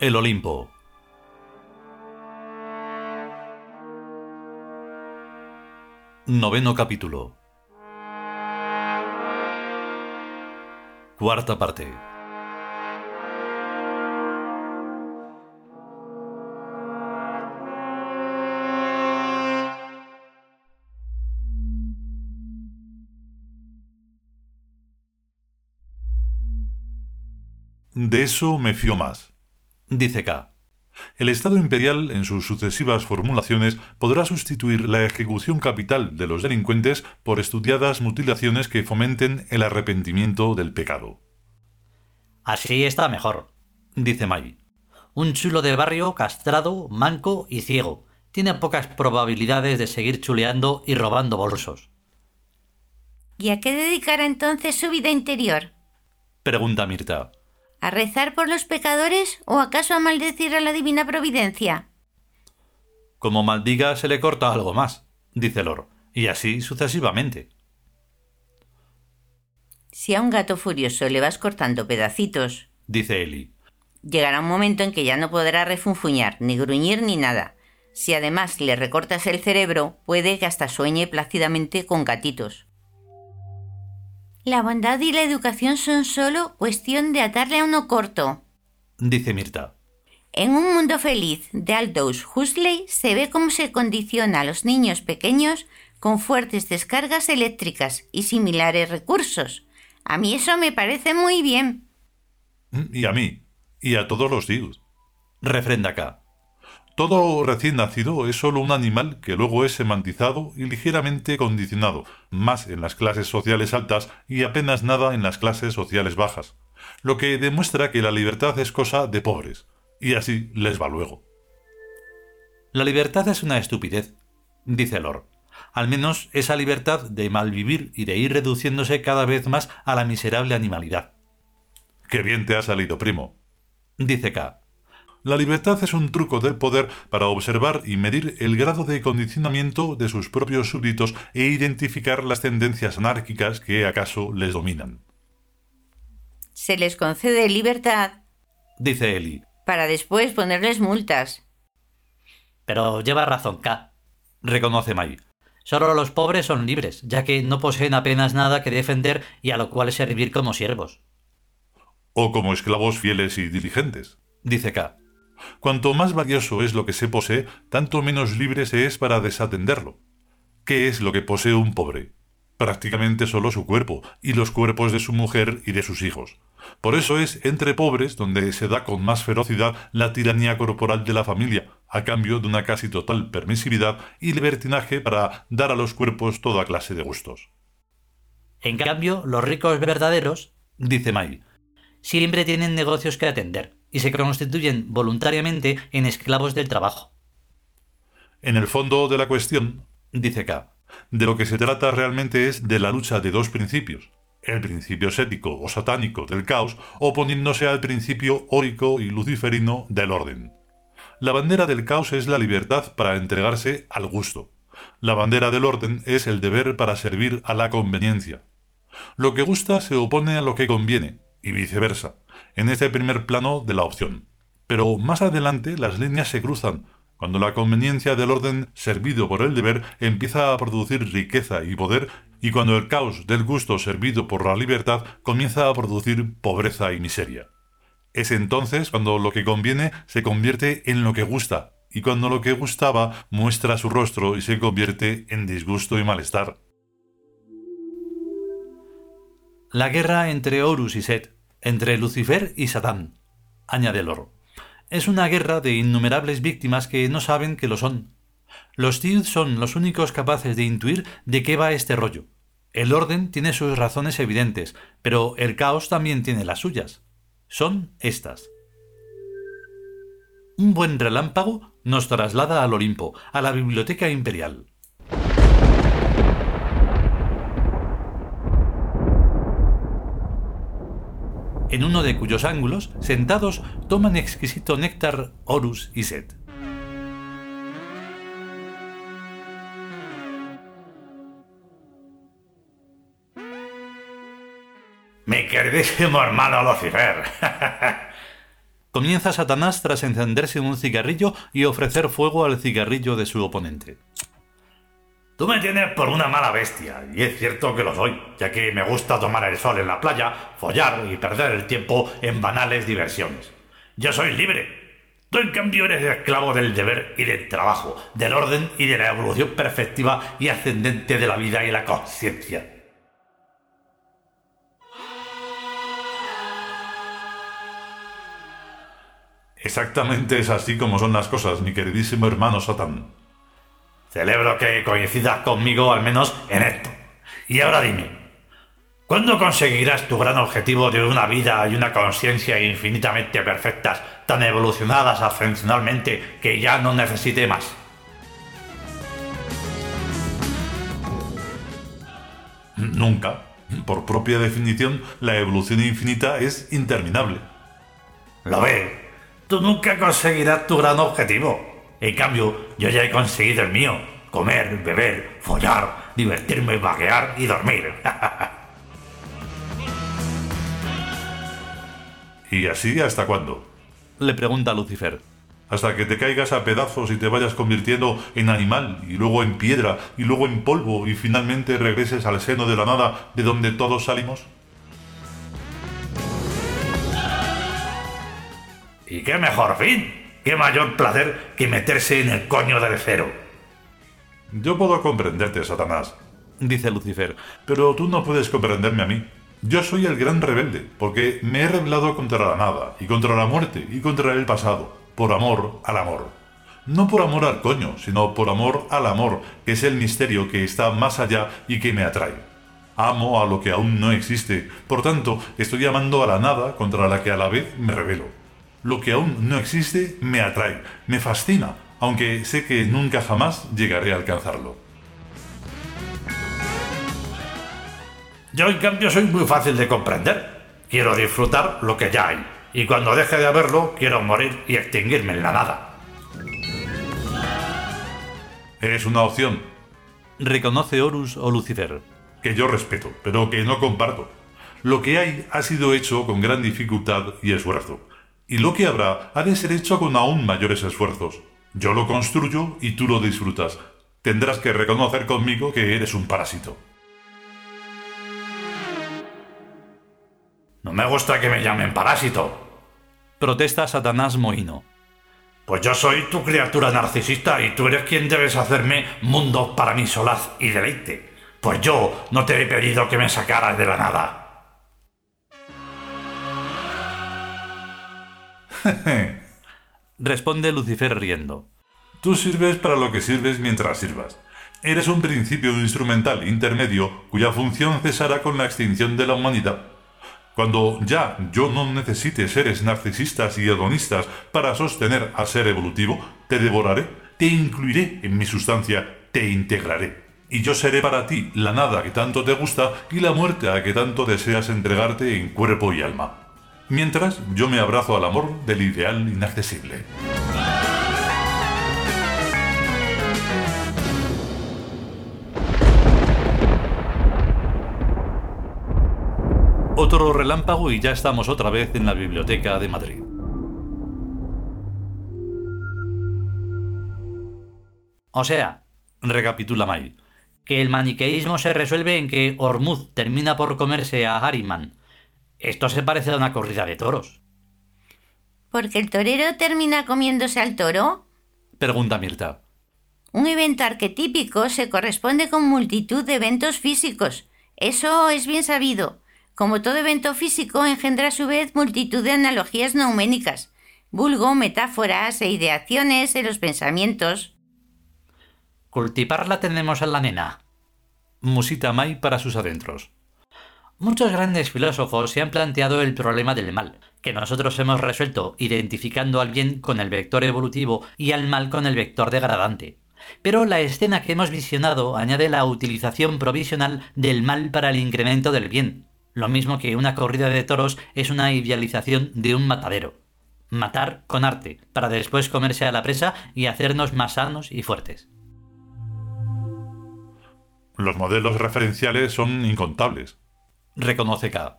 El Olimpo. Noveno capítulo. Cuarta parte. De eso me fío más. Dice K. El Estado imperial, en sus sucesivas formulaciones, podrá sustituir la ejecución capital de los delincuentes por estudiadas mutilaciones que fomenten el arrepentimiento del pecado. Así está mejor, Dice Mai. Un chulo de barrio castrado, manco y ciego. Tiene pocas probabilidades de seguir chuleando y robando bolsos. ¿Y a qué dedicará entonces su vida interior? Pregunta Mirta. ¿A rezar por los pecadores o acaso a maldecir a la divina providencia? Como maldiga se le corta algo más, dice Lor, y así sucesivamente. Si a un gato furioso le vas cortando pedacitos, Dice Eli. llegará un momento en que ya no podrá refunfuñar, ni gruñir, ni nada. Si además le recortas el cerebro, puede que hasta sueñe plácidamente con gatitos. La bondad y la educación son solo cuestión de atarle a uno corto. Dice Mirta. En un mundo feliz de Aldous Huxley se ve cómo se condiciona a los niños pequeños con fuertes descargas eléctricas y similares recursos. A mí eso me parece muy bien. Y a mí, y a todos los tíos. Refrenda K. Todo recién nacido es solo un animal que luego es semantizado y ligeramente condicionado, más en las clases sociales altas y apenas nada en las clases sociales bajas, lo que demuestra que la libertad es cosa de pobres, y así les va luego. La libertad es una estupidez, dice Lor. Al menos esa libertad de malvivir y de ir reduciéndose cada vez más a la miserable animalidad. Qué bien te ha salido, primo. Dice K. La libertad es un truco del poder para observar y medir el grado de condicionamiento de sus propios súbditos e identificar las tendencias anárquicas que acaso les dominan. Se les concede libertad Dice Eli. para después ponerles multas. Pero lleva razón K. Reconoce Mai. Solo los pobres son libres, ya que no poseen apenas nada que defender y a lo cual servir como siervos. O como esclavos fieles y diligentes. Dice K. Cuanto más valioso es lo que se posee, tanto menos libre se es para desatenderlo. ¿Qué es lo que posee un pobre? Prácticamente solo su cuerpo, y los cuerpos de su mujer y de sus hijos. Por eso es entre pobres donde se da con más ferocidad la tiranía corporal de la familia, a cambio de una casi total permisividad y libertinaje para dar a los cuerpos toda clase de gustos. En cambio, los ricos verdaderos Dice Mai. siempre tienen negocios que atender y se constituyen voluntariamente en esclavos del trabajo. En el fondo de la cuestión, Dice K. de lo que se trata realmente es de la lucha de dos principios. El principio sético o satánico del caos oponiéndose al principio órico y luciferino del orden. La bandera del caos es la libertad para entregarse al gusto. La bandera del orden es el deber para servir a la conveniencia. Lo que gusta se opone a lo que conviene, y viceversa, en este primer plano de la opción. Pero más adelante las líneas se cruzan, cuando la conveniencia del orden servido por el deber empieza a producir riqueza y poder, y cuando el caos del gusto servido por la libertad comienza a producir pobreza y miseria. Es entonces cuando lo que conviene se convierte en lo que gusta, y cuando lo que gustaba muestra su rostro y se convierte en disgusto y malestar. La guerra entre Horus y Set, entre Lucifer y Satán, añade Lor. Es una guerra de innumerables víctimas que no saben que lo son. Los Teeth son los únicos capaces de intuir de qué va este rollo. El orden tiene sus razones evidentes, pero el caos también tiene las suyas. Son estas. Un buen relámpago nos traslada al Olimpo, a la Biblioteca Imperial. En uno de cuyos ángulos, sentados, toman exquisito néctar Horus y Set. Mi queridísimo hermano Lucifer. Comienza Satanás tras encenderse un cigarrillo y ofrecer fuego al cigarrillo de su oponente. Tú me tienes por una mala bestia, y es cierto que lo soy, ya que me gusta tomar el sol en la playa, follar y perder el tiempo en banales diversiones. Yo soy libre. Tú en cambio eres esclavo del deber y del trabajo, del orden y de la evolución perfectiva y ascendente de la vida y la conciencia. Exactamente es así como son las cosas, mi queridísimo hermano Satán. Celebro que coincidas conmigo al menos en esto. Y ahora dime, ¿cuándo conseguirás tu gran objetivo de una vida y una conciencia infinitamente perfectas, tan evolucionadas ascensionalmente que ya no necesite más? Nunca. Por propia definición, la evolución infinita es interminable. Lo ve, Tú nunca conseguirás tu gran objetivo. En cambio, yo ya he conseguido el mío. Comer, beber, follar, divertirme, vaguear y dormir. ¿Y así hasta cuándo? Le pregunta Lucifer. Hasta que te caigas a pedazos y te vayas convirtiendo en animal, y luego en piedra, y luego en polvo, y finalmente regreses al seno de la nada de donde todos salimos? ¿Y qué mejor fin? ¿Qué mayor placer que meterse en el coño del cero? Yo puedo comprenderte, Satanás, dice Lucifer, pero tú no puedes comprenderme a mí. Yo soy el gran rebelde, porque me he rebelado contra la nada, y contra la muerte, y contra el pasado, por amor al amor. No por amor al coño, sino por amor al amor, que es el misterio que está más allá y que me atrae. Amo a lo que aún no existe, por tanto, estoy amando a la nada contra la que a la vez me rebelo. Lo que aún no existe me atrae, me fascina, aunque sé que nunca jamás llegaré a alcanzarlo. Yo en cambio soy muy fácil de comprender. Quiero disfrutar lo que ya hay, y cuando deje de haberlo quiero morir y extinguirme en la nada. Es una opción. Reconoce Horus o Lucifer. Que yo respeto, pero que no comparto. Lo que hay ha sido hecho con gran dificultad y esfuerzo y lo que habrá ha de ser hecho con aún mayores esfuerzos. Yo lo construyo y tú lo disfrutas. Tendrás que reconocer conmigo que eres un parásito. No me gusta que me llamen parásito. Protesta Satanás Mohino. Pues yo soy tu criatura narcisista y tú eres quien debes hacerme mundos para mi solaz y deleite. Pues yo no te he pedido que me sacaras de la nada. Responde Lucifer riendo. Tú sirves para lo que sirves mientras sirvas. Eres un principio instrumental intermedio cuya función cesará con la extinción de la humanidad. Cuando ya yo no necesite seres narcisistas y hedonistas para sostener a ser evolutivo, te devoraré, te incluiré en mi sustancia, te integraré. Y yo seré para ti la nada que tanto te gusta y la muerte a que tanto deseas entregarte en cuerpo y alma mientras yo me abrazo al amor del ideal inaccesible. Otro relámpago y ya estamos otra vez en la Biblioteca de Madrid. O sea, recapitula May, que el maniqueísmo se resuelve en que Ormuz termina por comerse a Harriman, esto se parece a una corrida de toros. ¿Porque el torero termina comiéndose al toro? Pregunta Mirta. Un evento arquetípico se corresponde con multitud de eventos físicos. Eso es bien sabido. Como todo evento físico engendra a su vez multitud de analogías neuménicas, vulgo, metáforas e ideaciones en los pensamientos. Cultivarla tenemos a la nena. Musita Mai para sus adentros. Muchos grandes filósofos se han planteado el problema del mal, que nosotros hemos resuelto identificando al bien con el vector evolutivo y al mal con el vector degradante. Pero la escena que hemos visionado añade la utilización provisional del mal para el incremento del bien, lo mismo que una corrida de toros es una idealización de un matadero. Matar con arte, para después comerse a la presa y hacernos más sanos y fuertes. Los modelos referenciales son incontables reconoce K.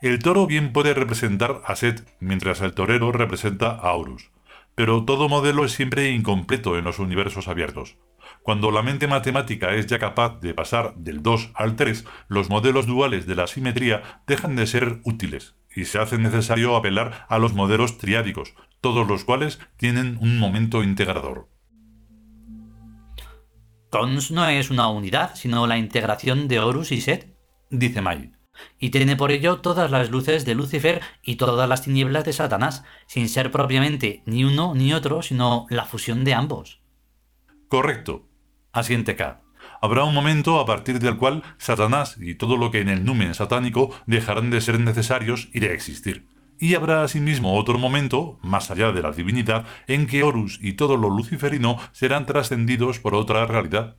El toro bien puede representar a Set, mientras el torero representa a Horus. Pero todo modelo es siempre incompleto en los universos abiertos. Cuando la mente matemática es ya capaz de pasar del 2 al 3, los modelos duales de la simetría dejan de ser útiles y se hace necesario apelar a los modelos triádicos, todos los cuales tienen un momento integrador. Cons no es una unidad, sino la integración de Horus y Set, dice May, y tiene por ello todas las luces de Lucifer y todas las tinieblas de Satanás, sin ser propiamente ni uno ni otro, sino la fusión de ambos. Correcto, Asiente K. Habrá un momento a partir del cual Satanás y todo lo que en el numen satánico dejarán de ser necesarios y de existir. Y habrá asimismo otro momento, más allá de la divinidad, en que Horus y todo lo luciferino serán trascendidos por otra realidad.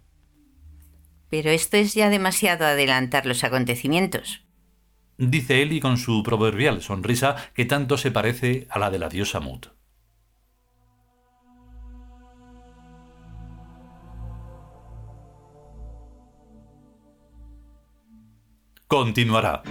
Pero esto es ya demasiado adelantar los acontecimientos. Dice Eli con su proverbial sonrisa que tanto se parece a la de la diosa Mut. continuará.